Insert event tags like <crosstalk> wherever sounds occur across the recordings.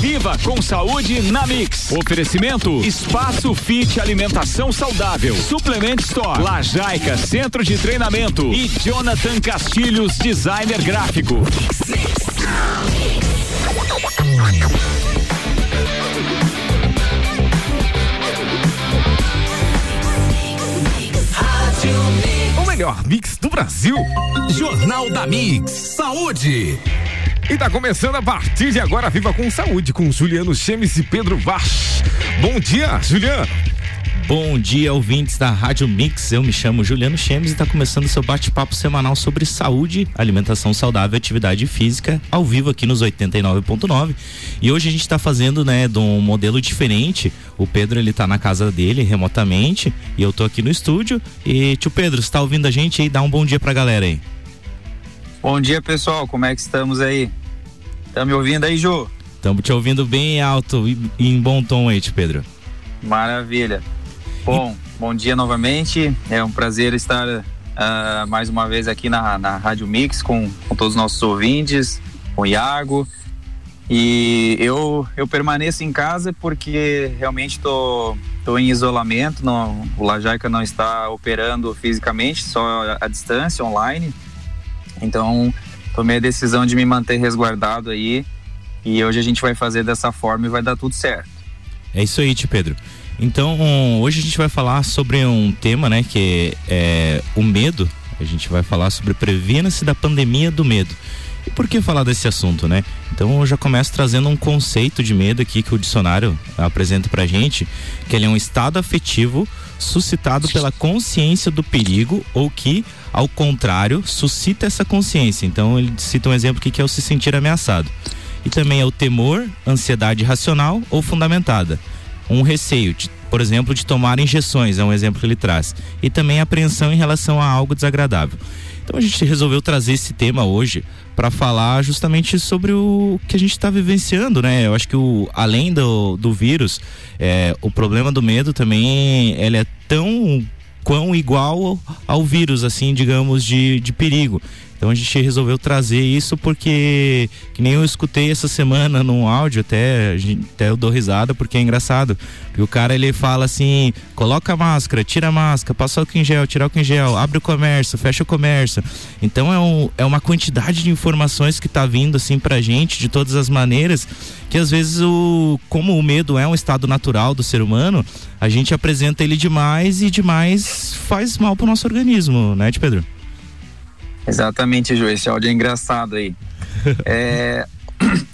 Viva com saúde na Mix. Oferecimento Espaço Fit Alimentação Saudável. Suplement Store. Lajaica Centro de Treinamento. E Jonathan Castilhos Designer Gráfico. O melhor mix do Brasil. Jornal da Mix. Saúde. E tá começando a partir de agora Viva com Saúde com Juliano Chemes e Pedro Vaz. Bom dia, Juliano. Bom dia, ouvintes da Rádio Mix. Eu me chamo Juliano Chemes e está começando seu bate-papo semanal sobre saúde, alimentação saudável e atividade física, ao vivo aqui nos 89.9. E hoje a gente está fazendo, né, de um modelo diferente. O Pedro, ele tá na casa dele, remotamente, e eu tô aqui no estúdio. E, tio Pedro, você tá ouvindo a gente aí? Dá um bom dia pra galera aí. Bom dia, pessoal. Como é que estamos aí? Tá me ouvindo aí, Ju? Estamos te ouvindo bem alto e em bom tom aí, Pedro. Maravilha. Bom, bom dia novamente. É um prazer estar uh, mais uma vez aqui na, na Rádio Mix com, com todos os nossos ouvintes, com o Iago. E eu, eu permaneço em casa porque realmente estou tô, tô em isolamento. Não, o Lajaica não está operando fisicamente, só à distância, online. Então, tomei a decisão de me manter resguardado aí. E hoje a gente vai fazer dessa forma e vai dar tudo certo. É isso aí, tio Pedro. Então, hoje a gente vai falar sobre um tema, né, que é, o medo. A gente vai falar sobre previna-se da pandemia do medo. E por que falar desse assunto, né? Então eu já começo trazendo um conceito de medo aqui que o dicionário apresenta pra gente, que ele é um estado afetivo suscitado pela consciência do perigo ou que, ao contrário, suscita essa consciência. Então ele cita um exemplo aqui que é o se sentir ameaçado. E também é o temor, ansiedade racional ou fundamentada. Um receio, de, por exemplo, de tomar injeções, é um exemplo que ele traz. E também apreensão em relação a algo desagradável. Então a gente resolveu trazer esse tema hoje para falar justamente sobre o que a gente está vivenciando, né? Eu acho que o, além do, do vírus, é, o problema do medo também ele é tão quão igual ao vírus, assim, digamos, de, de perigo. Então a gente resolveu trazer isso porque, que nem eu escutei essa semana num áudio, até, até eu dou risada porque é engraçado. Porque o cara ele fala assim: coloca a máscara, tira a máscara, passa o em gel, tira o em gel, abre o comércio, fecha o comércio. Então é, um, é uma quantidade de informações que tá vindo assim pra gente de todas as maneiras que às vezes o como o medo é um estado natural do ser humano, a gente apresenta ele demais e demais faz mal pro nosso organismo, né, de Pedro? Exatamente, Ju. Esse áudio é engraçado aí. <laughs> é,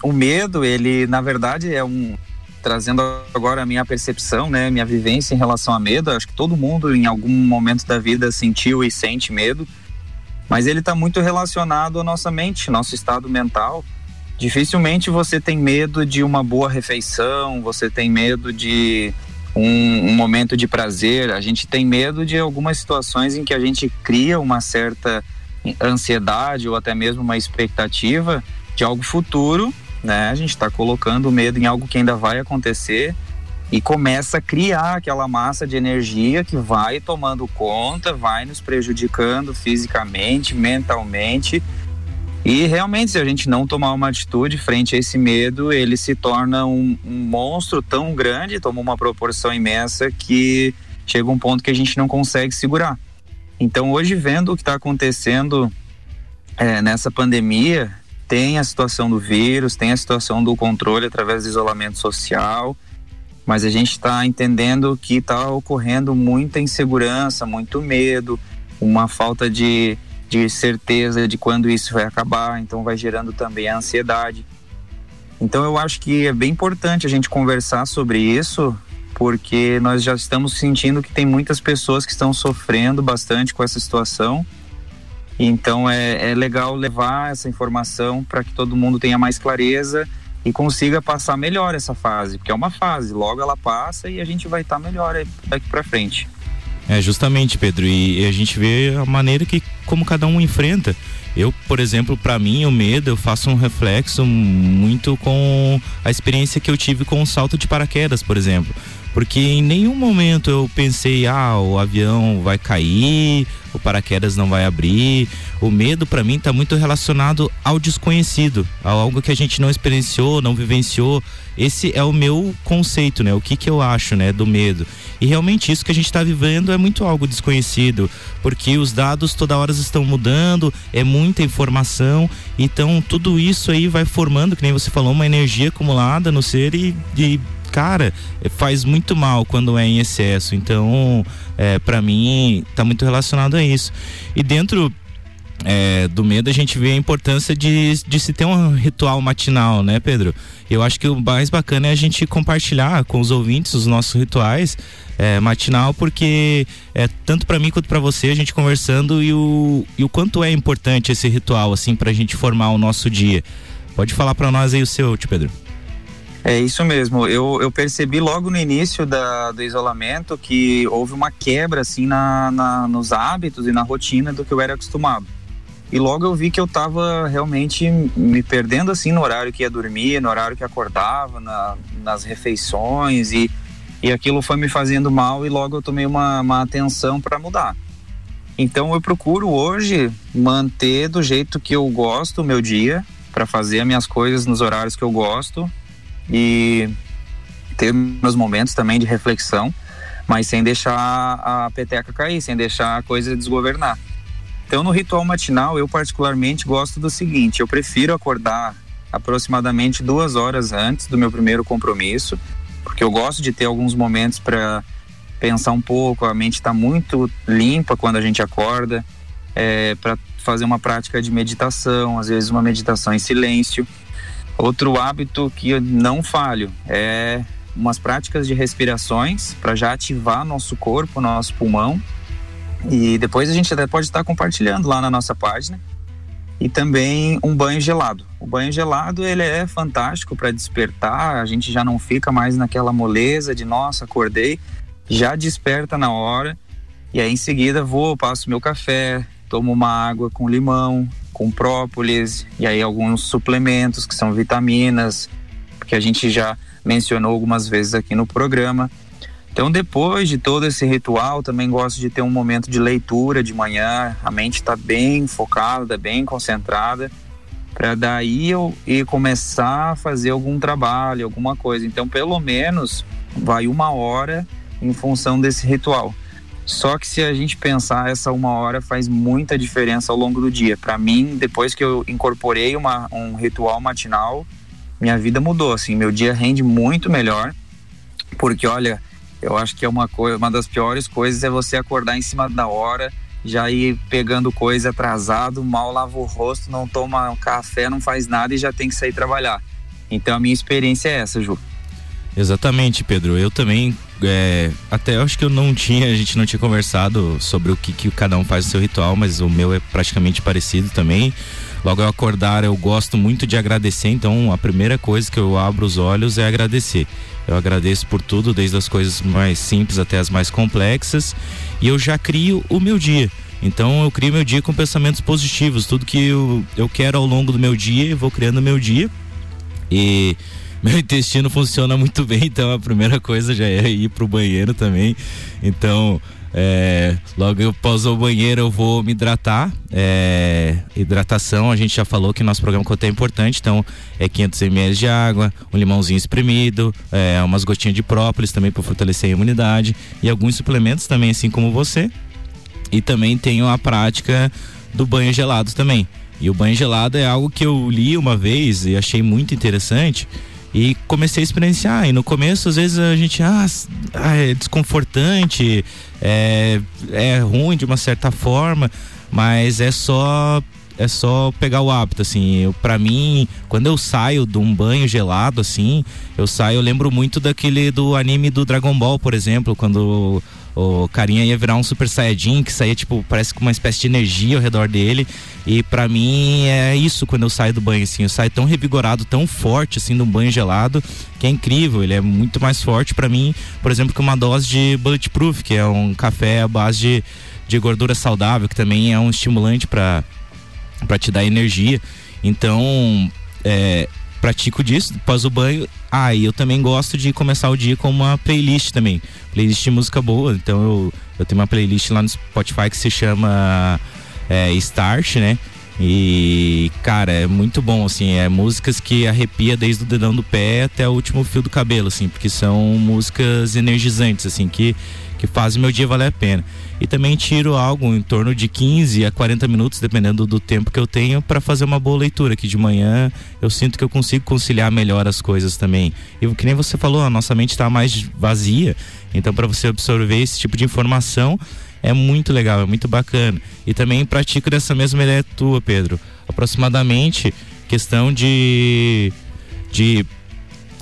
o medo, ele, na verdade, é um. Trazendo agora a minha percepção, né, minha vivência em relação a medo, acho que todo mundo em algum momento da vida sentiu e sente medo, mas ele está muito relacionado à nossa mente, nosso estado mental. Dificilmente você tem medo de uma boa refeição, você tem medo de um, um, momento de prazer. A gente tem medo de algumas situações em que a gente cria uma certa ansiedade ou até mesmo uma expectativa de algo futuro, né? A gente está colocando medo em algo que ainda vai acontecer e começa a criar aquela massa de energia que vai tomando conta, vai nos prejudicando fisicamente, mentalmente. E realmente, se a gente não tomar uma atitude frente a esse medo, ele se torna um, um monstro tão grande, toma uma proporção imensa que chega um ponto que a gente não consegue segurar. Então, hoje, vendo o que está acontecendo é, nessa pandemia, tem a situação do vírus, tem a situação do controle através do isolamento social, mas a gente está entendendo que está ocorrendo muita insegurança, muito medo, uma falta de, de certeza de quando isso vai acabar, então vai gerando também a ansiedade. Então eu acho que é bem importante a gente conversar sobre isso, porque nós já estamos sentindo que tem muitas pessoas que estão sofrendo bastante com essa situação. Então é, é legal levar essa informação para que todo mundo tenha mais clareza e consiga passar melhor essa fase, porque é uma fase, logo ela passa e a gente vai estar tá melhor daqui para frente. É, justamente, Pedro, e, e a gente vê a maneira que como cada um enfrenta. Eu, por exemplo, para mim, o medo, eu faço um reflexo muito com a experiência que eu tive com o salto de paraquedas, por exemplo porque em nenhum momento eu pensei, ah, o avião vai cair, o paraquedas não vai abrir. O medo para mim está muito relacionado ao desconhecido, a algo que a gente não experienciou, não vivenciou. Esse é o meu conceito, né? O que que eu acho, né, do medo. E realmente isso que a gente está vivendo é muito algo desconhecido, porque os dados toda hora estão mudando, é muita informação, então tudo isso aí vai formando, que nem você falou, uma energia acumulada no ser e, e cara, faz muito mal quando é em excesso. Então, é, para mim, tá muito relacionado a isso. E dentro é, do medo a gente vê a importância de, de se ter um ritual matinal, né, Pedro? Eu acho que o mais bacana é a gente compartilhar com os ouvintes os nossos rituais é, matinal, porque é tanto para mim quanto para você a gente conversando e o, e o quanto é importante esse ritual, assim, para a gente formar o nosso dia. Pode falar para nós aí o seu, Pedro. É isso mesmo. Eu, eu percebi logo no início da, do isolamento que houve uma quebra assim na, na, nos hábitos e na rotina do que eu era acostumado. E logo eu vi que eu estava realmente me perdendo assim no horário que ia dormir, no horário que acordava, na, nas refeições e, e aquilo foi me fazendo mal e logo eu tomei uma, uma atenção para mudar. Então eu procuro hoje manter do jeito que eu gosto o meu dia, para fazer as minhas coisas nos horários que eu gosto e ter meus momentos também de reflexão, mas sem deixar a peteca cair, sem deixar a coisa desgovernar. Então, no ritual matinal, eu particularmente gosto do seguinte: eu prefiro acordar aproximadamente duas horas antes do meu primeiro compromisso, porque eu gosto de ter alguns momentos para pensar um pouco. A mente está muito limpa quando a gente acorda, é, para fazer uma prática de meditação, às vezes uma meditação em silêncio. Outro hábito que eu não falho é umas práticas de respirações para já ativar nosso corpo, nosso pulmão. E depois a gente até pode estar compartilhando lá na nossa página. E também um banho gelado. O banho gelado ele é fantástico para despertar. A gente já não fica mais naquela moleza de nossa, acordei, já desperta na hora. E aí em seguida vou, passo meu café, tomo uma água com limão, com própolis e aí alguns suplementos que são vitaminas, que a gente já mencionou algumas vezes aqui no programa. Então, depois de todo esse ritual, também gosto de ter um momento de leitura de manhã. A mente está bem focada, bem concentrada, para daí eu ir começar a fazer algum trabalho, alguma coisa. Então, pelo menos, vai uma hora em função desse ritual. Só que se a gente pensar, essa uma hora faz muita diferença ao longo do dia. Para mim, depois que eu incorporei uma, um ritual matinal, minha vida mudou. Assim, meu dia rende muito melhor, porque olha, eu acho que é uma coisa, uma das piores coisas é você acordar em cima da hora, já ir pegando coisa atrasado, mal lava o rosto, não toma café, não faz nada e já tem que sair trabalhar. Então a minha experiência é essa, Ju. Exatamente, Pedro. Eu também é, até acho que eu não tinha, a gente não tinha conversado sobre o que, que cada um faz no seu ritual, mas o meu é praticamente parecido também. Logo ao acordar, eu gosto muito de agradecer, então a primeira coisa que eu abro os olhos é agradecer. Eu agradeço por tudo, desde as coisas mais simples até as mais complexas, e eu já crio o meu dia. Então eu crio meu dia com pensamentos positivos, tudo que eu, eu quero ao longo do meu dia, eu vou criando o meu dia. E meu intestino funciona muito bem, então a primeira coisa já é ir pro banheiro também. Então, é, logo após o banheiro eu vou me hidratar. É, hidratação, a gente já falou que nosso programa contém é importante, então é 500 ml de água, um limãozinho espremido, é, umas gotinhas de própolis também para fortalecer a imunidade e alguns suplementos também, assim como você. E também tenho a prática do banho gelado também. E o banho gelado é algo que eu li uma vez e achei muito interessante e comecei a experienciar. E no começo, às vezes, a gente, ah, ah, é desconfortante, é, é ruim de uma certa forma, mas é só é só pegar o hábito, assim. para mim, quando eu saio de um banho gelado, assim, eu saio, eu lembro muito daquele do anime do Dragon Ball, por exemplo, quando o carinha ia virar um super saiyajin que saía tipo parece com uma espécie de energia ao redor dele e para mim é isso quando eu saio do banho assim eu saio tão revigorado tão forte assim do banho gelado que é incrível ele é muito mais forte para mim por exemplo que uma dose de bulletproof que é um café à base de, de gordura saudável que também é um estimulante para te dar energia então é, pratico disso, após o banho. Ah, e eu também gosto de começar o dia com uma playlist também. Playlist de música boa. Então eu, eu tenho uma playlist lá no Spotify que se chama é, Start, né? E, cara, é muito bom, assim, é músicas que arrepia desde o dedão do pé até o último fio do cabelo, assim, porque são músicas energizantes, assim, que, que fazem meu dia valer a pena. E também tiro algo em torno de 15 a 40 minutos, dependendo do tempo que eu tenho, para fazer uma boa leitura, que de manhã eu sinto que eu consigo conciliar melhor as coisas também. E que nem você falou, a nossa mente está mais vazia, então para você absorver esse tipo de informação, é muito legal, é muito bacana. E também pratico dessa mesma ideia tua, Pedro. Aproximadamente questão de de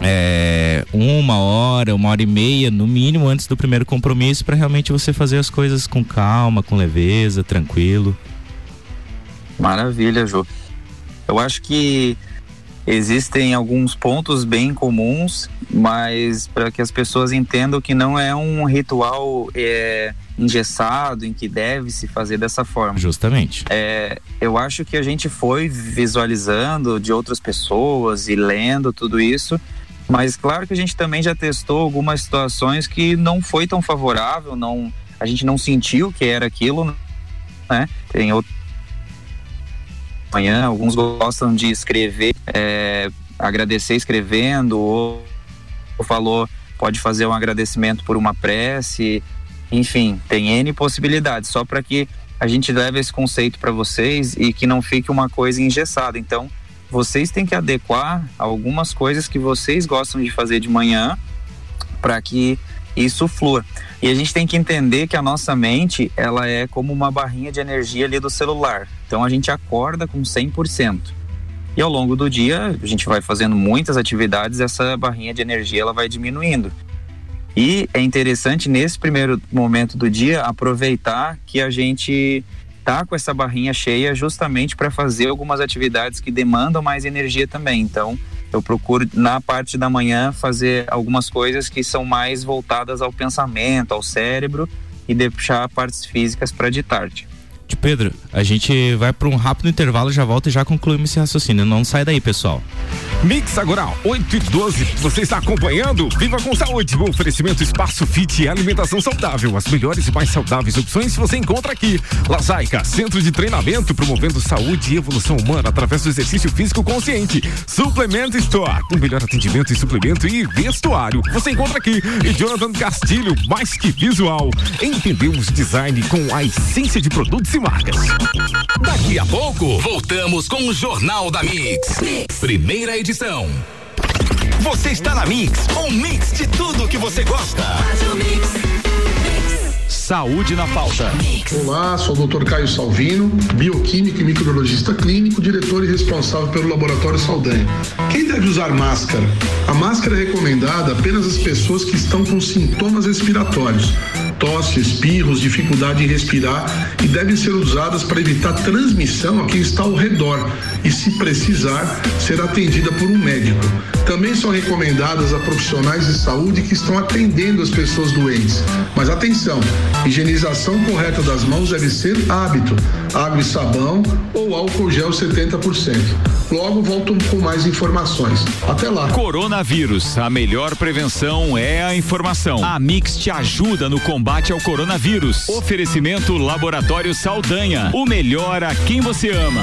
é, uma hora, uma hora e meia, no mínimo, antes do primeiro compromisso, para realmente você fazer as coisas com calma, com leveza, tranquilo. Maravilha, Ju. Eu acho que existem alguns pontos bem comuns, mas para que as pessoas entendam que não é um ritual é, engessado em que deve se fazer dessa forma. Justamente. É, eu acho que a gente foi visualizando de outras pessoas e lendo tudo isso, mas claro que a gente também já testou algumas situações que não foi tão favorável, não, a gente não sentiu que era aquilo, né? Tem outro manhã, alguns gostam de escrever, é, agradecer escrevendo, ou, ou falou pode fazer um agradecimento por uma prece, enfim, tem N possibilidades, só para que a gente leve esse conceito para vocês e que não fique uma coisa engessada. Então, vocês têm que adequar algumas coisas que vocês gostam de fazer de manhã para que isso flua. E a gente tem que entender que a nossa mente, ela é como uma barrinha de energia ali do celular. Então a gente acorda com 100%. E ao longo do dia, a gente vai fazendo muitas atividades, essa barrinha de energia ela vai diminuindo. E é interessante nesse primeiro momento do dia aproveitar que a gente tá com essa barrinha cheia justamente para fazer algumas atividades que demandam mais energia também. Então, eu procuro na parte da manhã fazer algumas coisas que são mais voltadas ao pensamento, ao cérebro e deixar partes físicas para de tarde. Pedro, a gente vai para um rápido intervalo, já volta e já concluímos esse raciocínio. Não sai daí, pessoal. Mix agora, 8 e 12. Você está acompanhando? Viva com saúde. O oferecimento Espaço Fit e alimentação saudável. As melhores e mais saudáveis opções você encontra aqui. Lasaica, centro de treinamento promovendo saúde e evolução humana através do exercício físico consciente. Suplemento Store, o melhor atendimento em suplemento e vestuário. Você encontra aqui. E Jonathan Castilho, mais que visual. Entendemos design com a essência de produtos e marcas. Daqui a pouco, voltamos com o Jornal da mix. Primeira edição edição. Você está na Mix, um mix de tudo que você gosta. Saúde na pauta. Olá, sou o Dr. Caio Salvino, bioquímico e microbiologista clínico, diretor e responsável pelo Laboratório Saldanha. Quem deve usar máscara? A máscara é recomendada apenas às pessoas que estão com sintomas respiratórios espirros, dificuldade em respirar e devem ser usadas para evitar transmissão a quem está ao redor e, se precisar, ser atendida por um médico. Também são recomendadas a profissionais de saúde que estão atendendo as pessoas doentes. Mas atenção, higienização correta das mãos deve ser hábito. Água e sabão ou álcool gel 70%. Logo volto com mais informações. Até lá. Coronavírus, a melhor prevenção é a informação. A Mix te ajuda no combate ao coronavírus. Oferecimento Laboratório Saldanha, o melhor a quem você ama.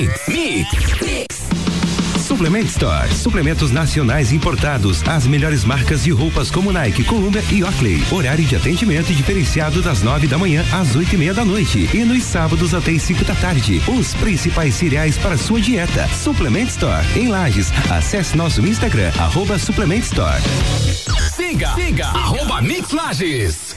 Mix, Mix. Suplement Store. Suplementos nacionais importados. As melhores marcas de roupas como Nike, Columbia e Oakley. Horário de atendimento diferenciado das nove da manhã às oito e meia da noite. E nos sábados até as cinco da tarde. Os principais cereais para sua dieta. Suplement Store. Em Lages. Acesse nosso Instagram, arroba Suplement Store. Siga, siga, arroba Mix Lages.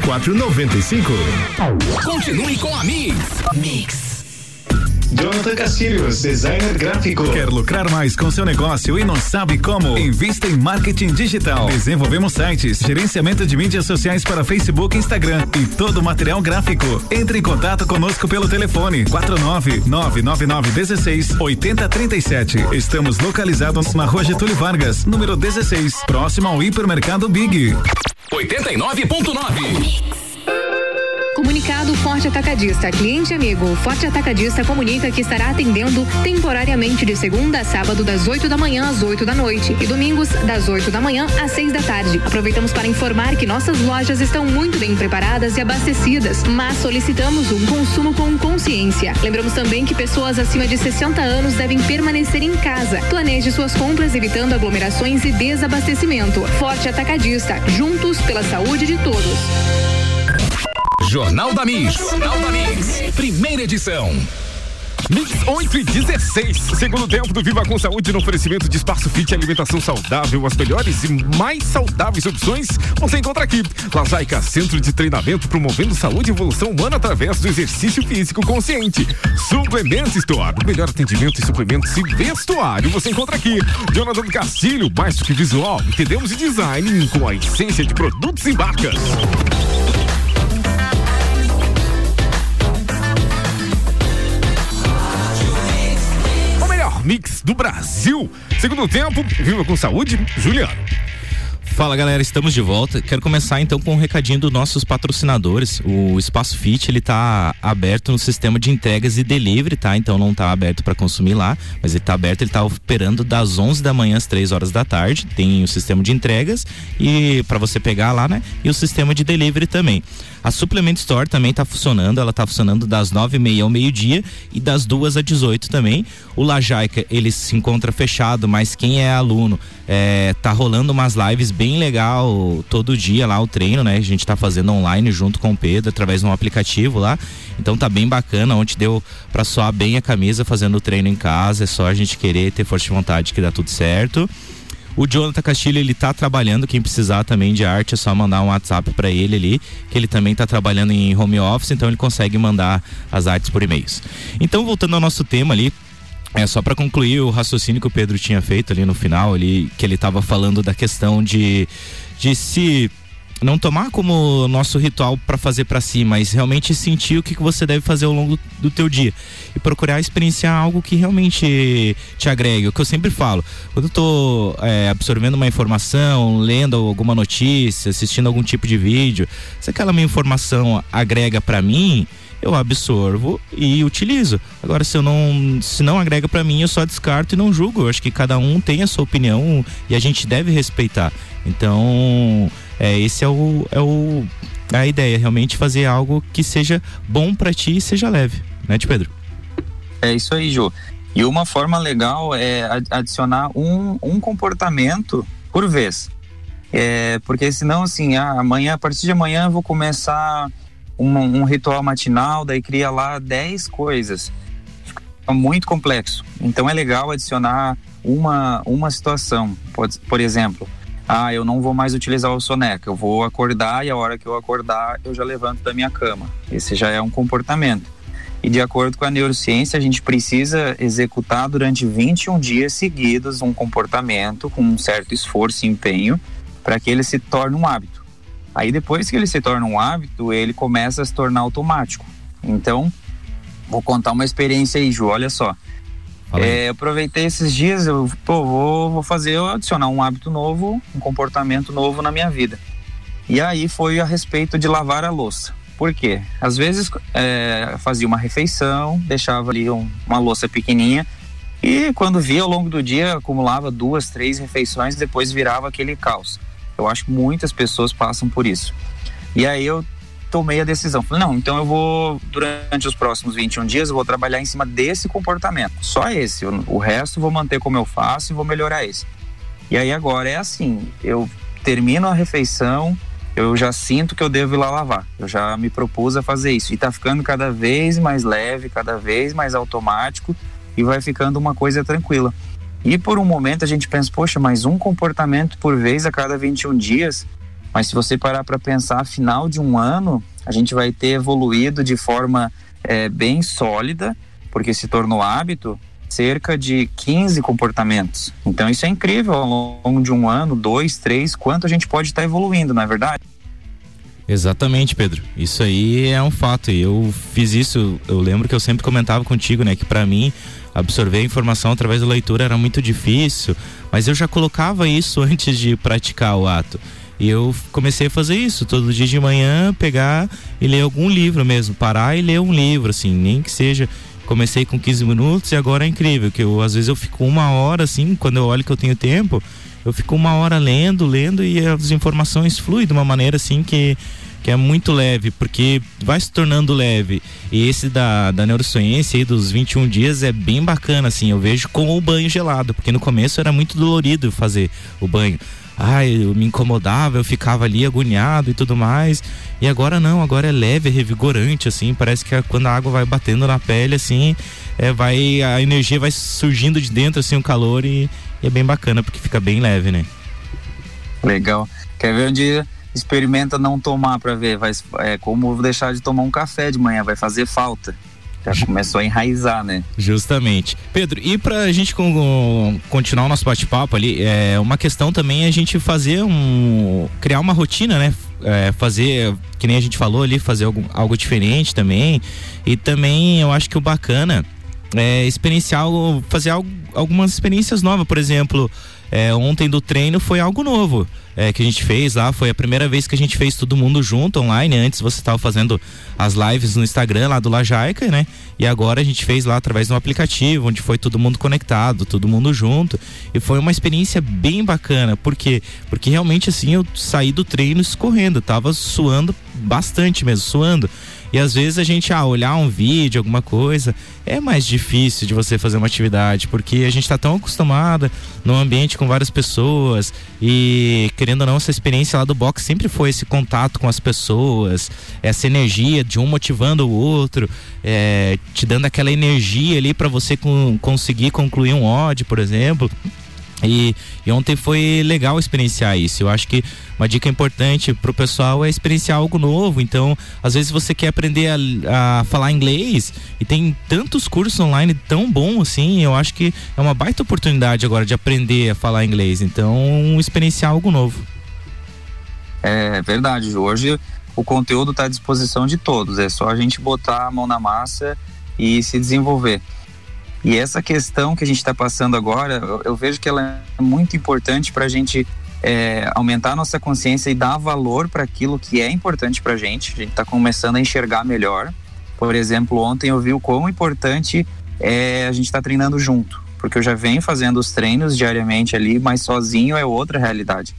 95. Continue com a Mix. Mix. Jonathan Castilhos, designer gráfico. Quer lucrar mais com seu negócio e não sabe como? Invista em marketing digital. Desenvolvemos sites, gerenciamento de mídias sociais para Facebook, Instagram e todo o material gráfico. Entre em contato conosco pelo telefone 49 999 16 8037. Estamos localizados na Rua Getúlio Vargas, número 16, próximo ao hipermercado Big. 89.9 Comunicado Forte Atacadista. Cliente amigo, Forte Atacadista comunica que estará atendendo temporariamente de segunda a sábado, das 8 da manhã às 8 da noite e domingos, das 8 da manhã às 6 da tarde. Aproveitamos para informar que nossas lojas estão muito bem preparadas e abastecidas, mas solicitamos um consumo com consciência. Lembramos também que pessoas acima de 60 anos devem permanecer em casa. Planeje suas compras evitando aglomerações e desabastecimento. Forte Atacadista, juntos pela saúde de todos. Jornal da Mix. Jornal da Mix. Primeira edição. Mix 8 e 16. Segundo tempo do Viva com Saúde no oferecimento de espaço fit e alimentação saudável. As melhores e mais saudáveis opções você encontra aqui. Lazaica Centro de Treinamento promovendo saúde e evolução humana através do exercício físico consciente. Suplementos Store. O melhor atendimento em suplementos e vestuário você encontra aqui. Jonathan Castilho, mais do que visual. Entendemos de design com a essência de produtos e marcas. Mix do Brasil. Segundo tempo, viva com saúde, Juliano. Fala galera, estamos de volta. Quero começar então com um recadinho dos nossos patrocinadores. O Espaço Fit ele tá aberto no sistema de entregas e delivery, tá? Então não tá aberto para consumir lá, mas ele tá aberto, ele tá operando das 11 da manhã às 3 horas da tarde. Tem o sistema de entregas e para você pegar lá, né? E o sistema de delivery também. A Suplement Store também está funcionando, ela está funcionando das nove e meia ao meio-dia e das duas às 18 também. O Lajaica, ele se encontra fechado, mas quem é aluno, é, tá rolando umas lives bem legal todo dia lá, o treino, né? A gente está fazendo online junto com o Pedro, através de um aplicativo lá. Então tá bem bacana, onde deu para soar bem a camisa fazendo o treino em casa, é só a gente querer ter força de vontade que dá tudo certo. O Jonathan Castilho, ele tá trabalhando, quem precisar também de arte é só mandar um WhatsApp para ele ali, que ele também tá trabalhando em home office, então ele consegue mandar as artes por e-mails. Então, voltando ao nosso tema ali, é só para concluir o raciocínio que o Pedro tinha feito ali no final, ali, que ele estava falando da questão de, de se não tomar como nosso ritual para fazer para si, mas realmente sentir o que, que você deve fazer ao longo do teu dia e procurar experienciar algo que realmente te agregue. O que eu sempre falo, quando eu tô é, absorvendo uma informação, lendo alguma notícia, assistindo algum tipo de vídeo, se aquela minha informação agrega para mim, eu absorvo e utilizo. Agora, se eu não, se não agrega para mim, eu só descarto e não julgo. Eu acho que cada um tem a sua opinião e a gente deve respeitar. Então, é, esse é o, é o a ideia, realmente fazer algo que seja bom para ti e seja leve, né, de Pedro? É isso aí, Ju. E uma forma legal é adicionar um, um comportamento por vez. É, porque senão, assim, ah, amanhã, a partir de amanhã eu vou começar um, um ritual matinal, daí cria lá 10 coisas. Fica muito complexo. Então é legal adicionar uma, uma situação. Pode, por exemplo, ah, eu não vou mais utilizar o soneca, eu vou acordar e a hora que eu acordar eu já levanto da minha cama. Esse já é um comportamento. E de acordo com a neurociência, a gente precisa executar durante 21 dias seguidos um comportamento com um certo esforço e empenho para que ele se torne um hábito. Aí depois que ele se torna um hábito, ele começa a se tornar automático. Então, vou contar uma experiência aí, Ju, olha só. É, aproveitei esses dias, eu pô, vou, vou fazer, adicionar um hábito novo, um comportamento novo na minha vida. E aí foi a respeito de lavar a louça. Por quê? Às vezes é, fazia uma refeição, deixava ali um, uma louça pequenininha e quando via ao longo do dia acumulava duas, três refeições, depois virava aquele caos. Eu acho que muitas pessoas passam por isso. E aí eu tomei a decisão. Falei, não, então eu vou, durante os próximos 21 dias, eu vou trabalhar em cima desse comportamento. Só esse. O resto vou manter como eu faço e vou melhorar esse. E aí agora é assim, eu termino a refeição, eu já sinto que eu devo ir lá lavar. Eu já me propus a fazer isso. E tá ficando cada vez mais leve, cada vez mais automático e vai ficando uma coisa tranquila. E por um momento a gente pensa, poxa, mas um comportamento por vez a cada 21 dias. Mas se você parar para pensar, final de um ano, a gente vai ter evoluído de forma é, bem sólida, porque se tornou hábito, cerca de 15 comportamentos. Então isso é incrível ao longo de um ano, dois, três, quanto a gente pode estar tá evoluindo, não é verdade? Exatamente, Pedro. Isso aí é um fato. E eu fiz isso, eu lembro que eu sempre comentava contigo, né, que para mim absorver a informação através da leitura era muito difícil, mas eu já colocava isso <laughs> antes de praticar o ato. E eu comecei a fazer isso todo dia de manhã, pegar e ler algum livro mesmo, parar e ler um livro, assim, nem que seja. Comecei com 15 minutos e agora é incrível, que eu às vezes eu fico uma hora assim, quando eu olho que eu tenho tempo, eu fico uma hora lendo, lendo e as informações fluem de uma maneira assim que que é muito leve, porque vai se tornando leve. E esse da, da neurociência aí dos 21 dias é bem bacana, assim. Eu vejo com o banho gelado, porque no começo era muito dolorido fazer o banho. Ai, eu me incomodava, eu ficava ali agoniado e tudo mais. E agora não, agora é leve, é revigorante, assim. Parece que quando a água vai batendo na pele, assim, é, vai, a energia vai surgindo de dentro, assim, o calor e, e é bem bacana, porque fica bem leve, né? Legal. Quer ver dia? Experimenta não tomar para ver, vai, é como deixar de tomar um café de manhã, vai fazer falta. Já começou a enraizar, né? Justamente. Pedro, e pra gente com, continuar o nosso bate-papo ali, é uma questão também é a gente fazer um. criar uma rotina, né? É, fazer, que nem a gente falou ali, fazer algo, algo diferente também. E também eu acho que o bacana é experienciar, fazer algo, algumas experiências novas, por exemplo é, ontem do treino foi algo novo é, que a gente fez lá. Foi a primeira vez que a gente fez todo mundo junto online. Antes você estava fazendo as lives no Instagram lá do Lajaica, né? E agora a gente fez lá através de um aplicativo, onde foi todo mundo conectado, todo mundo junto. E foi uma experiência bem bacana. Por quê? Porque realmente assim eu saí do treino escorrendo, tava suando bastante mesmo, suando. E às vezes a gente, ah, olhar um vídeo, alguma coisa, é mais difícil de você fazer uma atividade, porque a gente está tão acostumada num ambiente com várias pessoas e querendo ou não, essa experiência lá do boxe sempre foi esse contato com as pessoas, essa energia de um motivando o outro, é, te dando aquela energia ali para você com, conseguir concluir um ódio, por exemplo. E, e, ontem foi legal experienciar isso. Eu acho que uma dica importante pro pessoal é experienciar algo novo. Então, às vezes você quer aprender a, a falar inglês e tem tantos cursos online tão bons assim. Eu acho que é uma baita oportunidade agora de aprender a falar inglês. Então, experienciar algo novo. É verdade. Hoje o conteúdo está à disposição de todos. É só a gente botar a mão na massa e se desenvolver. E essa questão que a gente está passando agora, eu, eu, vejo que ela é muito importante para a gente é, aumentar a nossa consciência e dar valor para aquilo que é importante para a gente. A gente está começando a enxergar melhor. Por exemplo, ontem eu vi o quão importante é a gente estar tá treinando junto, porque eu já venho fazendo os treinos diariamente ali, mas sozinho é outra realidade.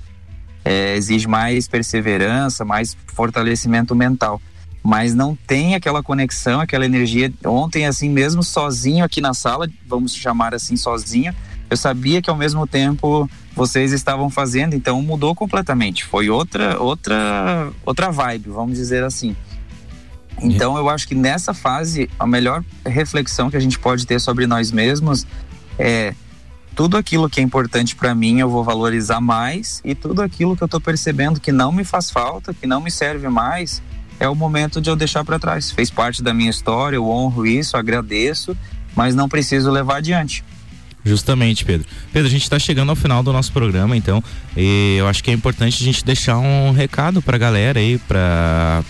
É, exige mais perseverança, mais fortalecimento mental mas não tem aquela conexão, aquela energia. Ontem, assim, mesmo sozinho aqui na sala, vamos chamar assim, sozinho, eu sabia que ao mesmo tempo vocês estavam fazendo, então mudou completamente. Foi outra, outra, outra vibe, vamos dizer assim. Então, eu acho que nessa fase, a melhor reflexão que a gente pode ter sobre nós mesmos é tudo aquilo que é importante para mim eu vou valorizar mais e tudo aquilo que eu estou percebendo que não me faz falta, que não me serve mais, é o momento de eu deixar para trás. Fez parte da minha história, eu honro isso, agradeço, mas não preciso levar adiante. Justamente, Pedro. Pedro, a gente está chegando ao final do nosso programa, então, e eu acho que é importante a gente deixar um recado para a galera aí, para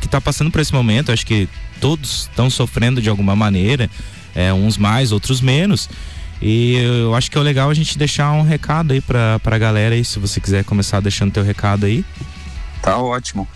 que está passando por esse momento. Eu acho que todos estão sofrendo de alguma maneira, é, uns mais, outros menos. E eu acho que é legal a gente deixar um recado aí para a galera aí, se você quiser começar deixando teu recado aí. Tá ótimo.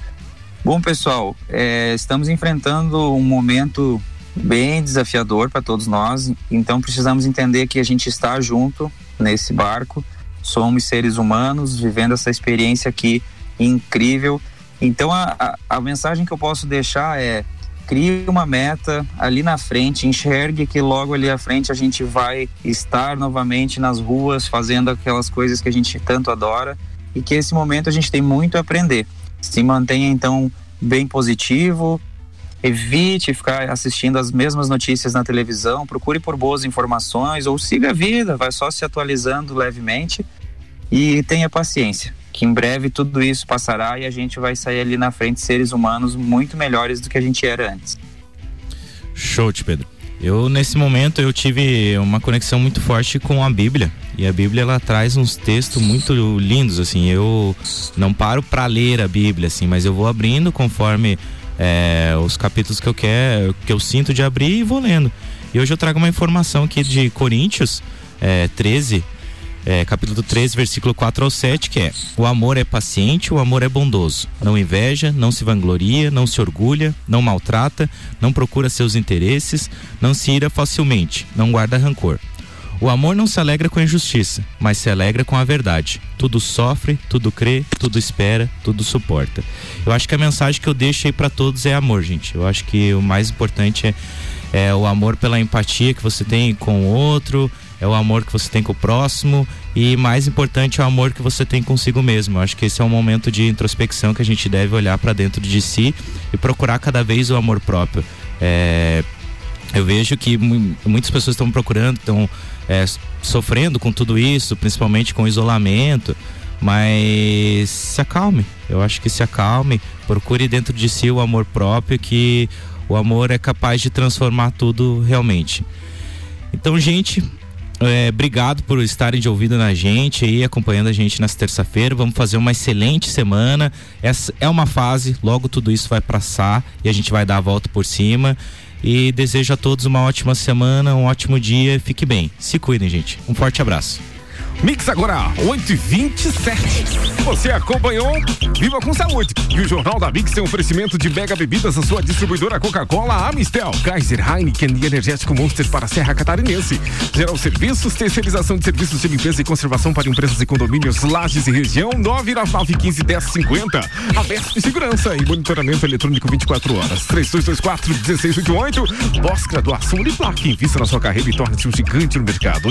Bom, pessoal, é, estamos enfrentando um momento bem desafiador para todos nós, então precisamos entender que a gente está junto nesse barco, somos seres humanos vivendo essa experiência aqui incrível Então a, a, a mensagem que eu posso deixar é crie uma meta ali na frente, enxergue que logo ali à frente a gente vai estar novamente nas ruas fazendo aquelas coisas que a gente tanto adora e que esse momento a gente tem muito a aprender. Se mantenha então bem positivo, evite ficar assistindo as mesmas notícias na televisão, procure por boas informações ou siga a vida, vai só se atualizando levemente e tenha paciência que em breve tudo isso passará e a gente vai sair ali na frente seres humanos muito melhores do que a gente era antes. Show, Pedro. Eu nesse momento eu tive uma conexão muito forte com a Bíblia e a Bíblia ela traz uns textos muito lindos assim. Eu não paro para ler a Bíblia assim, mas eu vou abrindo conforme é, os capítulos que eu quero, que eu sinto de abrir e vou lendo. E hoje eu trago uma informação aqui de Coríntios é, 13 é, capítulo 3, versículo 4 ao 7, que é: O amor é paciente, o amor é bondoso. Não inveja, não se vangloria, não se orgulha, não maltrata, não procura seus interesses, não se ira facilmente, não guarda rancor. O amor não se alegra com a injustiça, mas se alegra com a verdade. Tudo sofre, tudo crê, tudo espera, tudo suporta. Eu acho que a mensagem que eu deixo aí para todos é amor, gente. Eu acho que o mais importante é, é o amor pela empatia que você tem com o outro, é o amor que você tem com o próximo e mais importante é o amor que você tem consigo mesmo. Eu acho que esse é um momento de introspecção que a gente deve olhar para dentro de si e procurar cada vez o amor próprio. É, eu vejo que muitas pessoas estão procurando, estão é, sofrendo com tudo isso, principalmente com isolamento, mas se acalme. Eu acho que se acalme, procure dentro de si o amor próprio, que o amor é capaz de transformar tudo realmente. Então, gente, é, obrigado por estarem de ouvido na gente aí, acompanhando a gente nessa terça-feira. Vamos fazer uma excelente semana. Essa é uma fase, logo tudo isso vai passar e a gente vai dar a volta por cima. E desejo a todos uma ótima semana, um ótimo dia. Fique bem. Se cuidem, gente. Um forte abraço. Mix agora, 8h27. Você acompanhou Viva com Saúde. E o Jornal da Mix tem um oferecimento de Mega Bebidas, a sua distribuidora Coca-Cola, Amistel, Kaiser, Heineken e Energético Monster para a Serra Catarinense. Geral Serviços, terceirização de serviços de limpeza e conservação para empresas e condomínios, lajes e região, 99915 1050. Aberto de segurança e monitoramento eletrônico 24 horas. 3224 1688. Pós-graduação Uniplac. Invista na sua carreira e torne-se um gigante no mercado.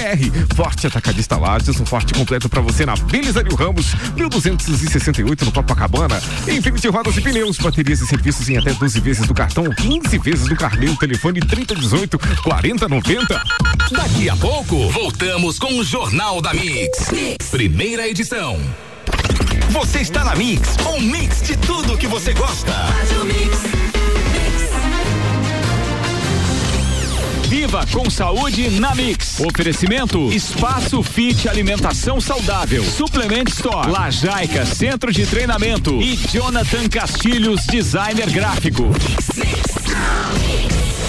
Uniplaclages.edu.br Forte Atacadista Lages, um forte completo para você na Belisário Ramos, 1268 no Copacabana. Infinity Rodas e Pneus, baterias e serviços em até 12 vezes do cartão, 15 vezes do carnê, telefone 3018 4090. Daqui a pouco, voltamos com o Jornal da mix. Primeira edição. Você está na Mix, um mix de tudo que você gosta. Faz o mix. Viva com saúde na Mix. Oferecimento Espaço Fit Alimentação Saudável. Suplement Store. Lajaica Centro de Treinamento. E Jonathan Castilhos Designer Gráfico. Mix, mix.